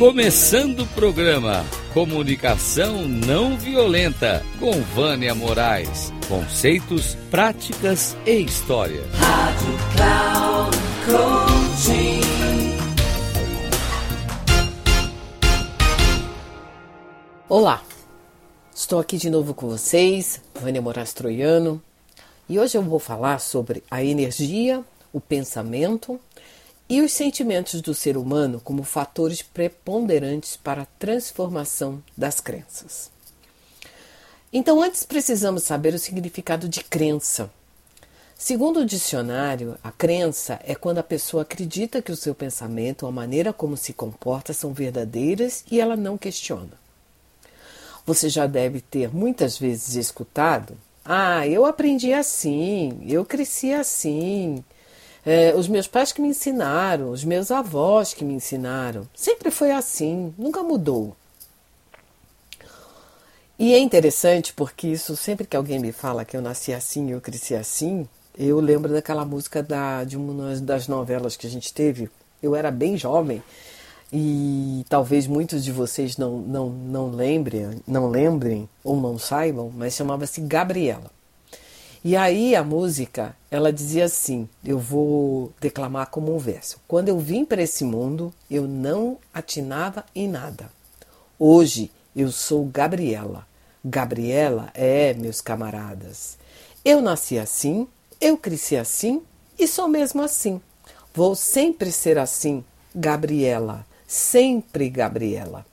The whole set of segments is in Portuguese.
Começando o programa Comunicação Não Violenta com Vânia Moraes. Conceitos, práticas e história. Rádio Cloud Coaching. Olá, estou aqui de novo com vocês, Vânia Moraes Troiano, e hoje eu vou falar sobre a energia, o pensamento e os sentimentos do ser humano como fatores preponderantes para a transformação das crenças. Então, antes precisamos saber o significado de crença. Segundo o dicionário, a crença é quando a pessoa acredita que o seu pensamento ou a maneira como se comporta são verdadeiras e ela não questiona. Você já deve ter muitas vezes escutado: Ah, eu aprendi assim, eu cresci assim, é, os meus pais que me ensinaram, os meus avós que me ensinaram. Sempre foi assim, nunca mudou. E é interessante porque isso, sempre que alguém me fala que eu nasci assim, eu cresci assim, eu lembro daquela música da, de uma das novelas que a gente teve. Eu era bem jovem e talvez muitos de vocês não, não, não lembrem, não lembrem ou não saibam, mas chamava-se Gabriela. E aí a música, ela dizia assim, eu vou declamar como um verso. Quando eu vim para esse mundo, eu não atinava em nada. Hoje eu sou Gabriela. Gabriela é, meus camaradas. Eu nasci assim, eu cresci assim e sou mesmo assim. Vou sempre ser assim, Gabriela, sempre Gabriela.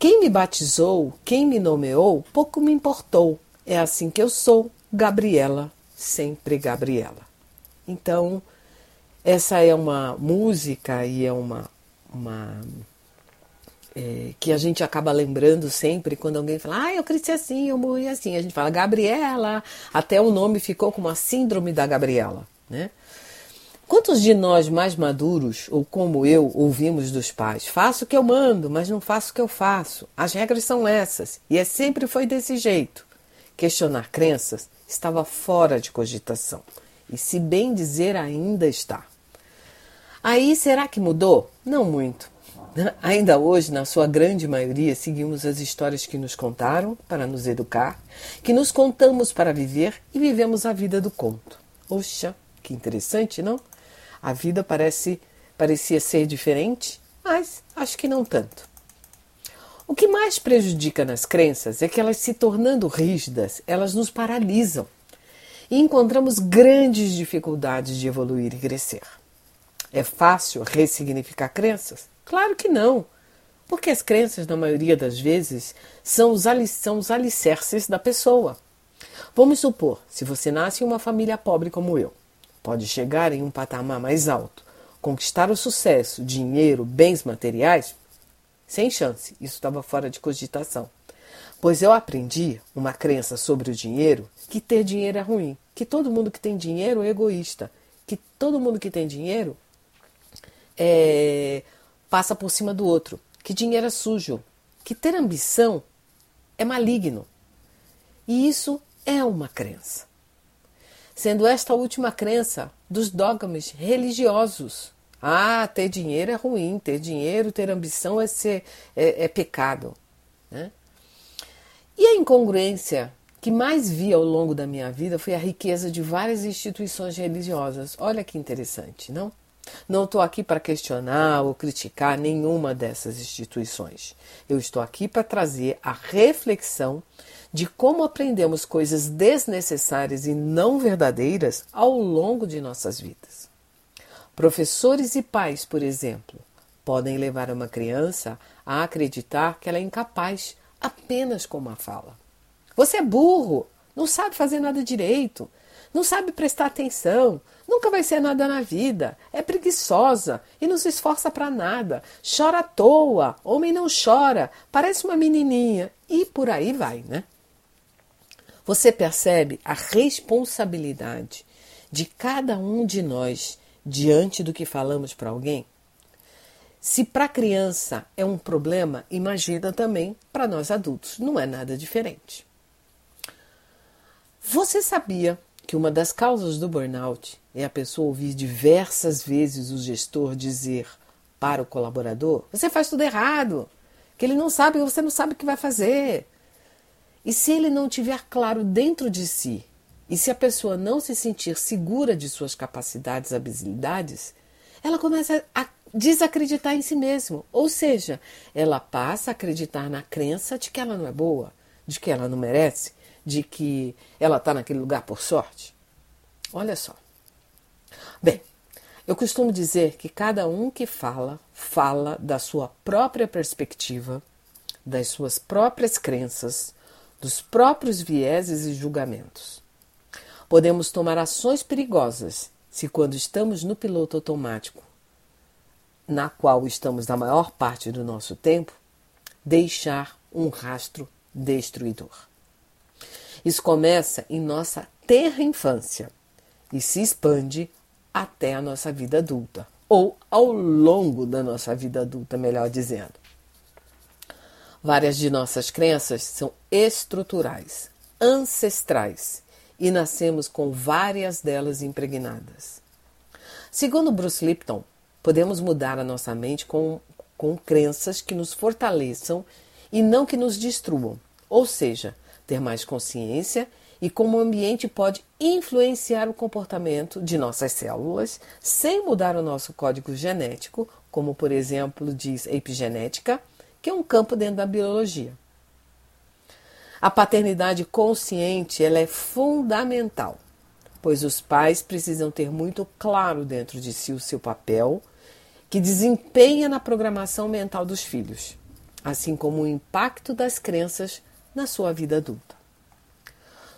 Quem me batizou, quem me nomeou, pouco me importou. É assim que eu sou, Gabriela, sempre Gabriela. Então, essa é uma música e é uma, uma é, que a gente acaba lembrando sempre quando alguém fala, ah, eu cresci assim, eu morri assim. A gente fala Gabriela, até o nome ficou como a síndrome da Gabriela, né? Quantos de nós mais maduros, ou como eu, ouvimos dos pais? Faço o que eu mando, mas não faço o que eu faço. As regras são essas, e é sempre foi desse jeito. Questionar crenças estava fora de cogitação. E se bem dizer, ainda está. Aí, será que mudou? Não muito. Ainda hoje, na sua grande maioria, seguimos as histórias que nos contaram para nos educar, que nos contamos para viver e vivemos a vida do conto. Oxa, que interessante, não? A vida parece parecia ser diferente, mas acho que não tanto. O que mais prejudica nas crenças é que elas se tornando rígidas, elas nos paralisam e encontramos grandes dificuldades de evoluir e crescer. É fácil ressignificar crenças? Claro que não, porque as crenças, na maioria das vezes, são os, são os alicerces da pessoa. Vamos supor, se você nasce em uma família pobre como eu, pode chegar em um patamar mais alto, conquistar o sucesso, dinheiro, bens materiais, sem chance, isso estava fora de cogitação. Pois eu aprendi uma crença sobre o dinheiro que ter dinheiro é ruim, que todo mundo que tem dinheiro é egoísta, que todo mundo que tem dinheiro é, passa por cima do outro, que dinheiro é sujo, que ter ambição é maligno. E isso é uma crença. Sendo esta a última crença dos dogmas religiosos ah, ter dinheiro é ruim, ter dinheiro, ter ambição é, ser, é, é pecado. Né? E a incongruência que mais vi ao longo da minha vida foi a riqueza de várias instituições religiosas. Olha que interessante, não? Não estou aqui para questionar ou criticar nenhuma dessas instituições. Eu estou aqui para trazer a reflexão de como aprendemos coisas desnecessárias e não verdadeiras ao longo de nossas vidas. Professores e pais, por exemplo, podem levar uma criança a acreditar que ela é incapaz apenas com uma fala. Você é burro, não sabe fazer nada direito, não sabe prestar atenção, nunca vai ser nada na vida, é preguiçosa e não se esforça para nada, chora à toa, homem não chora, parece uma menininha e por aí vai, né? Você percebe a responsabilidade de cada um de nós diante do que falamos para alguém? Se para a criança é um problema, imagina também para nós adultos. Não é nada diferente. Você sabia que uma das causas do burnout é a pessoa ouvir diversas vezes o gestor dizer para o colaborador, você faz tudo errado, que ele não sabe, você não sabe o que vai fazer. E se ele não tiver claro dentro de si, e se a pessoa não se sentir segura de suas capacidades, habilidades, ela começa a desacreditar em si mesma. Ou seja, ela passa a acreditar na crença de que ela não é boa, de que ela não merece, de que ela está naquele lugar por sorte. Olha só. Bem, eu costumo dizer que cada um que fala, fala da sua própria perspectiva, das suas próprias crenças, dos próprios vieses e julgamentos. Podemos tomar ações perigosas se, quando estamos no piloto automático, na qual estamos na maior parte do nosso tempo, deixar um rastro destruidor. Isso começa em nossa terra infância e se expande até a nossa vida adulta, ou ao longo da nossa vida adulta, melhor dizendo. Várias de nossas crenças são estruturais, ancestrais, e nascemos com várias delas impregnadas. Segundo Bruce Lipton, podemos mudar a nossa mente com, com crenças que nos fortaleçam e não que nos destruam, ou seja, ter mais consciência e como o ambiente pode influenciar o comportamento de nossas células sem mudar o nosso código genético, como por exemplo diz a epigenética, que é um campo dentro da biologia. A paternidade consciente ela é fundamental, pois os pais precisam ter muito claro dentro de si o seu papel que desempenha na programação mental dos filhos, assim como o impacto das crenças na sua vida adulta.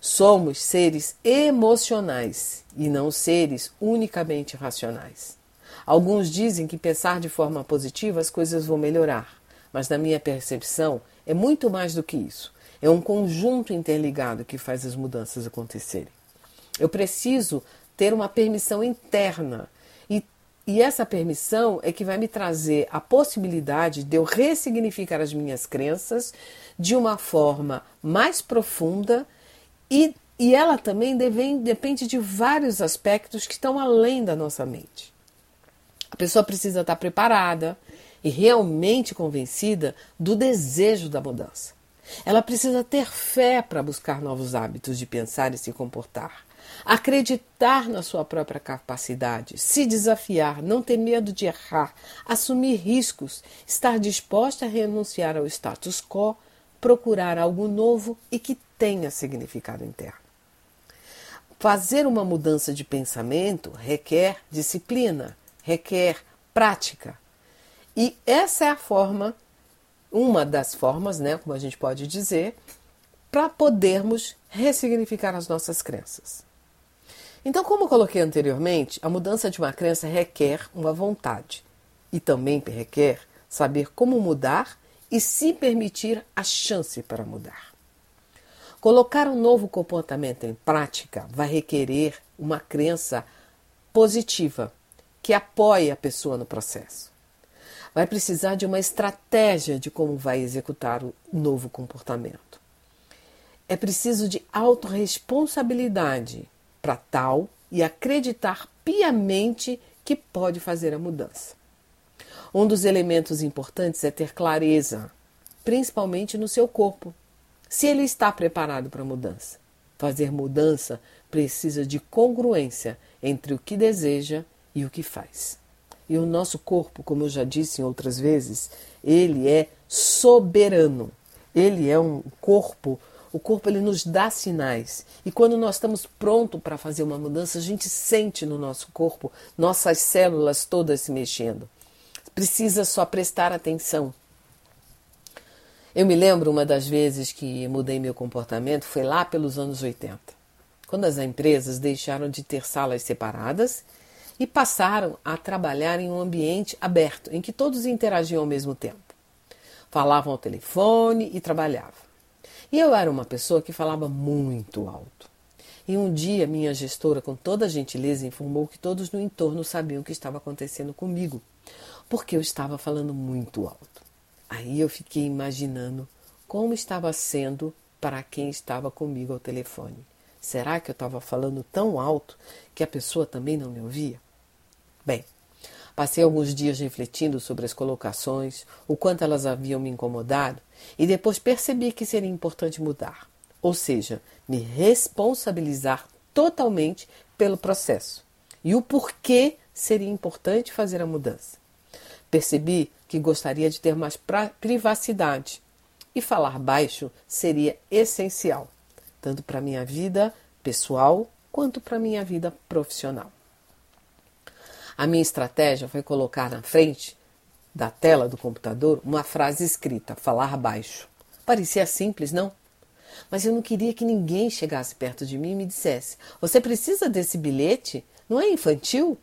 Somos seres emocionais e não seres unicamente racionais. Alguns dizem que pensar de forma positiva as coisas vão melhorar, mas na minha percepção é muito mais do que isso. É um conjunto interligado que faz as mudanças acontecerem. Eu preciso ter uma permissão interna e, e essa permissão é que vai me trazer a possibilidade de eu ressignificar as minhas crenças de uma forma mais profunda e, e ela também deve, depende de vários aspectos que estão além da nossa mente. A pessoa precisa estar preparada e realmente convencida do desejo da mudança. Ela precisa ter fé para buscar novos hábitos de pensar e se comportar. Acreditar na sua própria capacidade, se desafiar, não ter medo de errar, assumir riscos, estar disposta a renunciar ao status quo, procurar algo novo e que tenha significado interno. Fazer uma mudança de pensamento requer disciplina, requer prática. E essa é a forma, uma das formas, né, como a gente pode dizer, para podermos ressignificar as nossas crenças. Então, como coloquei anteriormente, a mudança de uma crença requer uma vontade e também requer saber como mudar e se permitir a chance para mudar. Colocar um novo comportamento em prática vai requerer uma crença positiva que apoie a pessoa no processo. Vai precisar de uma estratégia de como vai executar o novo comportamento. É preciso de autorresponsabilidade para tal e acreditar piamente que pode fazer a mudança. Um dos elementos importantes é ter clareza, principalmente no seu corpo se ele está preparado para mudança. Fazer mudança precisa de congruência entre o que deseja e o que faz. E o nosso corpo, como eu já disse em outras vezes, ele é soberano. Ele é um corpo, o corpo ele nos dá sinais. E quando nós estamos prontos para fazer uma mudança, a gente sente no nosso corpo nossas células todas se mexendo. Precisa só prestar atenção. Eu me lembro uma das vezes que mudei meu comportamento foi lá pelos anos 80, quando as empresas deixaram de ter salas separadas e passaram a trabalhar em um ambiente aberto, em que todos interagiam ao mesmo tempo. Falavam ao telefone e trabalhavam. E eu era uma pessoa que falava muito alto. E um dia minha gestora, com toda gentileza, informou que todos no entorno sabiam o que estava acontecendo comigo, porque eu estava falando muito alto. Aí eu fiquei imaginando como estava sendo para quem estava comigo ao telefone. Será que eu estava falando tão alto que a pessoa também não me ouvia? Bem, Passei alguns dias refletindo sobre as colocações, o quanto elas haviam me incomodado, e depois percebi que seria importante mudar, ou seja, me responsabilizar totalmente pelo processo e o porquê seria importante fazer a mudança. Percebi que gostaria de ter mais privacidade e falar baixo seria essencial, tanto para minha vida pessoal quanto para minha vida profissional. A minha estratégia foi colocar na frente da tela do computador uma frase escrita: falar baixo. Parecia simples, não? Mas eu não queria que ninguém chegasse perto de mim e me dissesse: Você precisa desse bilhete? Não é infantil?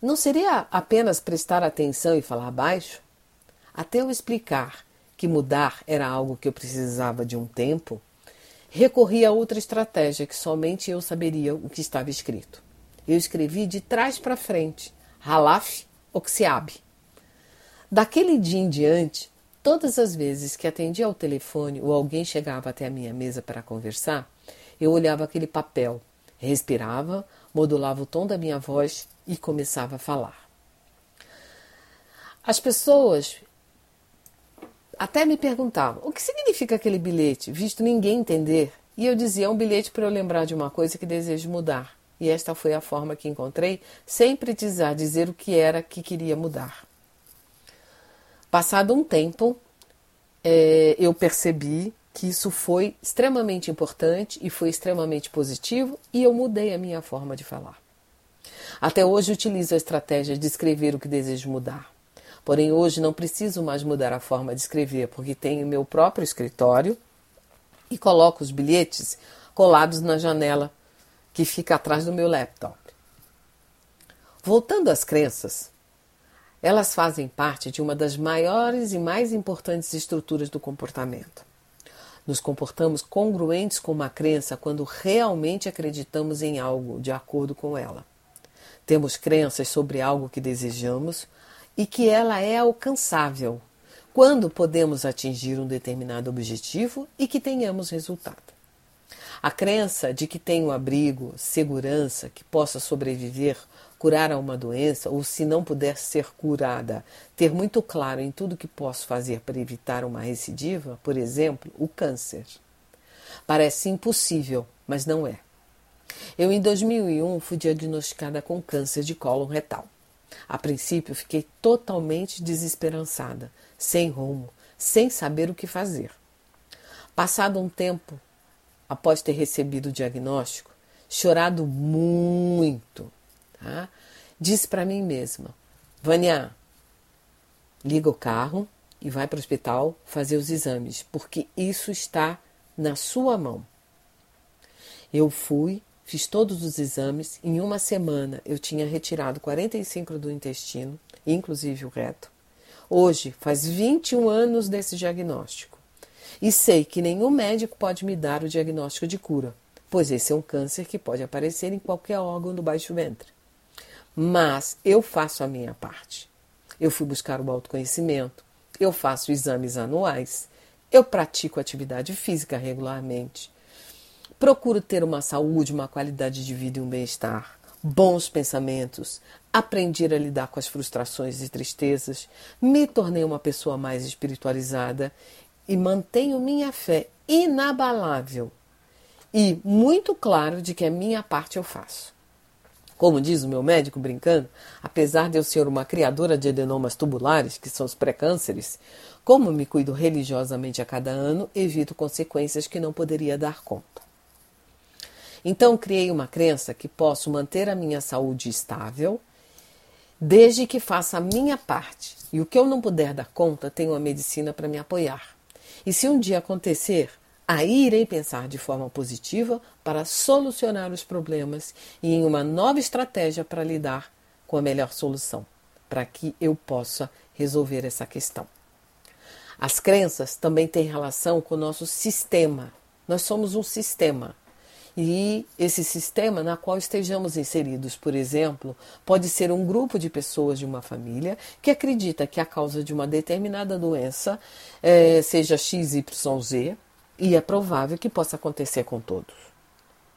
Não seria apenas prestar atenção e falar baixo? Até eu explicar que mudar era algo que eu precisava de um tempo, recorri a outra estratégia que somente eu saberia o que estava escrito. Eu escrevi de trás para frente, Halaf Oxiab. Daquele dia em diante, todas as vezes que atendia ao telefone ou alguém chegava até a minha mesa para conversar, eu olhava aquele papel, respirava, modulava o tom da minha voz e começava a falar. As pessoas até me perguntavam o que significa aquele bilhete, visto ninguém entender. E eu dizia: é um bilhete para eu lembrar de uma coisa que desejo mudar. E esta foi a forma que encontrei, sem precisar dizer o que era que queria mudar. Passado um tempo, é, eu percebi que isso foi extremamente importante e foi extremamente positivo, e eu mudei a minha forma de falar. Até hoje utilizo a estratégia de escrever o que desejo mudar. Porém, hoje não preciso mais mudar a forma de escrever, porque tenho meu próprio escritório e coloco os bilhetes colados na janela que fica atrás do meu laptop. Voltando às crenças, elas fazem parte de uma das maiores e mais importantes estruturas do comportamento. Nos comportamos congruentes com uma crença quando realmente acreditamos em algo de acordo com ela. Temos crenças sobre algo que desejamos e que ela é alcançável quando podemos atingir um determinado objetivo e que tenhamos resultado. A crença de que tenho abrigo, segurança, que possa sobreviver, curar a uma doença, ou se não puder ser curada, ter muito claro em tudo que posso fazer para evitar uma recidiva, por exemplo, o câncer. Parece impossível, mas não é. Eu, em 2001, fui diagnosticada com câncer de colo retal. A princípio, fiquei totalmente desesperançada, sem rumo, sem saber o que fazer. Passado um tempo, após ter recebido o diagnóstico, chorado muito, tá? disse para mim mesma: Vânia, liga o carro e vai para o hospital fazer os exames, porque isso está na sua mão. Eu fui, Fiz todos os exames. Em uma semana eu tinha retirado 45 do intestino, inclusive o reto. Hoje faz 21 anos desse diagnóstico. E sei que nenhum médico pode me dar o diagnóstico de cura, pois esse é um câncer que pode aparecer em qualquer órgão do baixo ventre. Mas eu faço a minha parte. Eu fui buscar o autoconhecimento, eu faço exames anuais, eu pratico atividade física regularmente, Procuro ter uma saúde, uma qualidade de vida e um bem-estar, bons pensamentos, aprendi a lidar com as frustrações e tristezas, me tornei uma pessoa mais espiritualizada e mantenho minha fé inabalável e muito claro de que a minha parte eu faço. Como diz o meu médico brincando, apesar de eu ser uma criadora de adenomas tubulares, que são os pré-cânceres, como me cuido religiosamente a cada ano, evito consequências que não poderia dar conta. Então, criei uma crença que posso manter a minha saúde estável desde que faça a minha parte. E o que eu não puder dar conta, tenho a medicina para me apoiar. E se um dia acontecer, aí irei pensar de forma positiva para solucionar os problemas e em uma nova estratégia para lidar com a melhor solução, para que eu possa resolver essa questão. As crenças também têm relação com o nosso sistema. Nós somos um sistema e esse sistema na qual estejamos inseridos, por exemplo, pode ser um grupo de pessoas de uma família que acredita que a causa de uma determinada doença é, seja XYZ e é provável que possa acontecer com todos.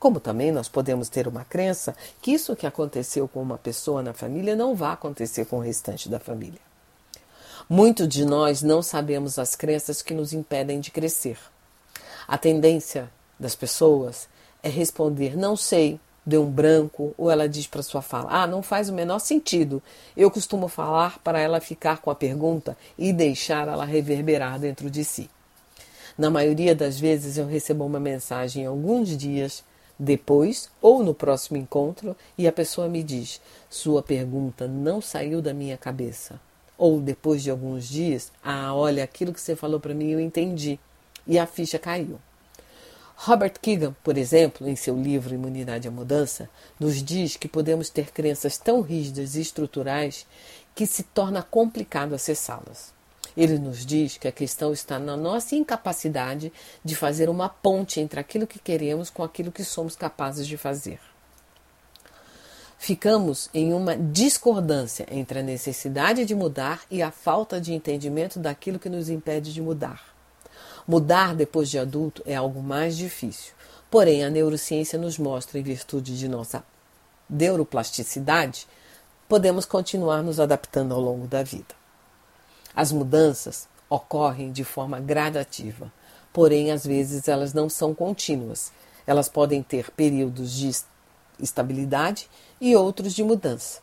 Como também nós podemos ter uma crença que isso que aconteceu com uma pessoa na família não vai acontecer com o restante da família. Muitos de nós não sabemos as crenças que nos impedem de crescer. A tendência das pessoas é responder não sei, deu um branco, ou ela diz para sua fala: Ah, não faz o menor sentido. Eu costumo falar para ela ficar com a pergunta e deixar ela reverberar dentro de si. Na maioria das vezes eu recebo uma mensagem alguns dias depois ou no próximo encontro e a pessoa me diz: Sua pergunta não saiu da minha cabeça. Ou depois de alguns dias: Ah, olha, aquilo que você falou para mim eu entendi. E a ficha caiu. Robert Keegan, por exemplo, em seu livro Imunidade à Mudança, nos diz que podemos ter crenças tão rígidas e estruturais que se torna complicado acessá-las. Ele nos diz que a questão está na nossa incapacidade de fazer uma ponte entre aquilo que queremos com aquilo que somos capazes de fazer. Ficamos em uma discordância entre a necessidade de mudar e a falta de entendimento daquilo que nos impede de mudar. Mudar depois de adulto é algo mais difícil. Porém, a neurociência nos mostra, em virtude de nossa neuroplasticidade, podemos continuar nos adaptando ao longo da vida. As mudanças ocorrem de forma gradativa, porém, às vezes elas não são contínuas. Elas podem ter períodos de estabilidade e outros de mudança.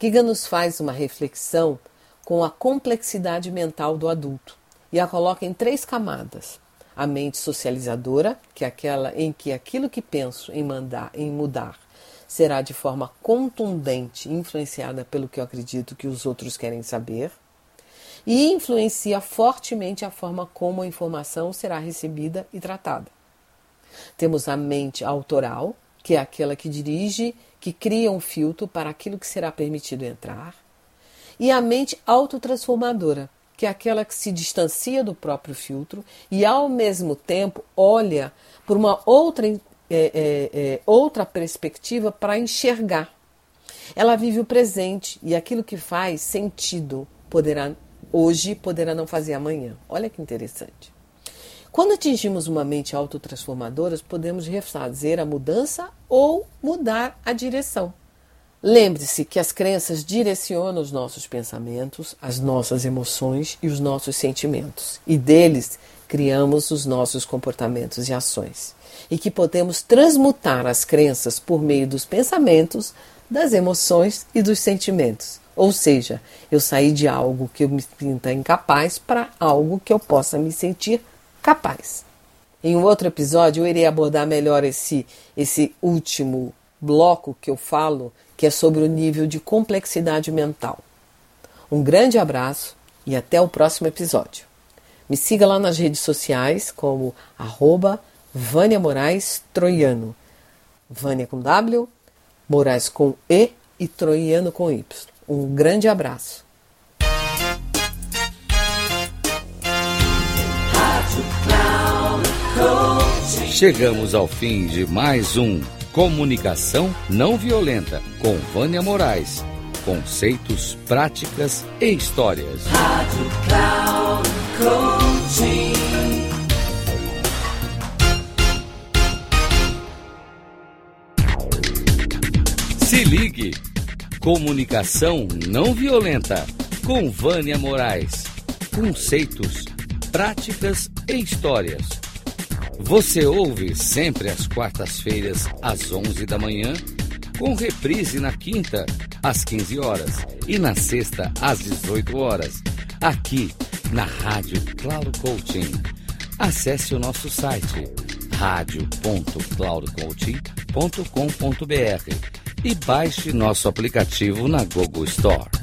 Giga nos faz uma reflexão com a complexidade mental do adulto e a coloca em três camadas. A mente socializadora, que é aquela em que aquilo que penso em mandar, em mudar, será de forma contundente influenciada pelo que eu acredito que os outros querem saber e influencia fortemente a forma como a informação será recebida e tratada. Temos a mente autoral, que é aquela que dirige, que cria um filtro para aquilo que será permitido entrar, e a mente autotransformadora, que é aquela que se distancia do próprio filtro e, ao mesmo tempo, olha por uma outra, é, é, é, outra perspectiva para enxergar. Ela vive o presente e aquilo que faz sentido poderá hoje poderá não fazer amanhã. Olha que interessante. Quando atingimos uma mente autotransformadora, podemos refazer a mudança ou mudar a direção. Lembre-se que as crenças direcionam os nossos pensamentos, as nossas emoções e os nossos sentimentos, e deles criamos os nossos comportamentos e ações, e que podemos transmutar as crenças por meio dos pensamentos, das emoções e dos sentimentos. Ou seja, eu saí de algo que eu me sinta incapaz para algo que eu possa me sentir capaz. Em um outro episódio eu irei abordar melhor esse esse último bloco que eu falo que é sobre o nível de complexidade mental. Um grande abraço e até o próximo episódio. Me siga lá nas redes sociais como arroba Vânia Moraes Troiano. Vânia com W, Moraes com E e Troiano com Y. Um grande abraço. Chegamos ao fim de mais um Comunicação não violenta com Vânia Moraes. Conceitos, práticas e histórias. Rádio Cloud Coaching. Se ligue. Comunicação não violenta com Vânia Moraes. Conceitos, práticas e histórias você ouve sempre às quartas-feiras, às 11 da manhã, com reprise na quinta, às 15 horas e na sexta, às 18 horas, aqui na Rádio Cloud Coaching. Acesse o nosso site radio.cloudcoaching.com.br e baixe nosso aplicativo na Google Store.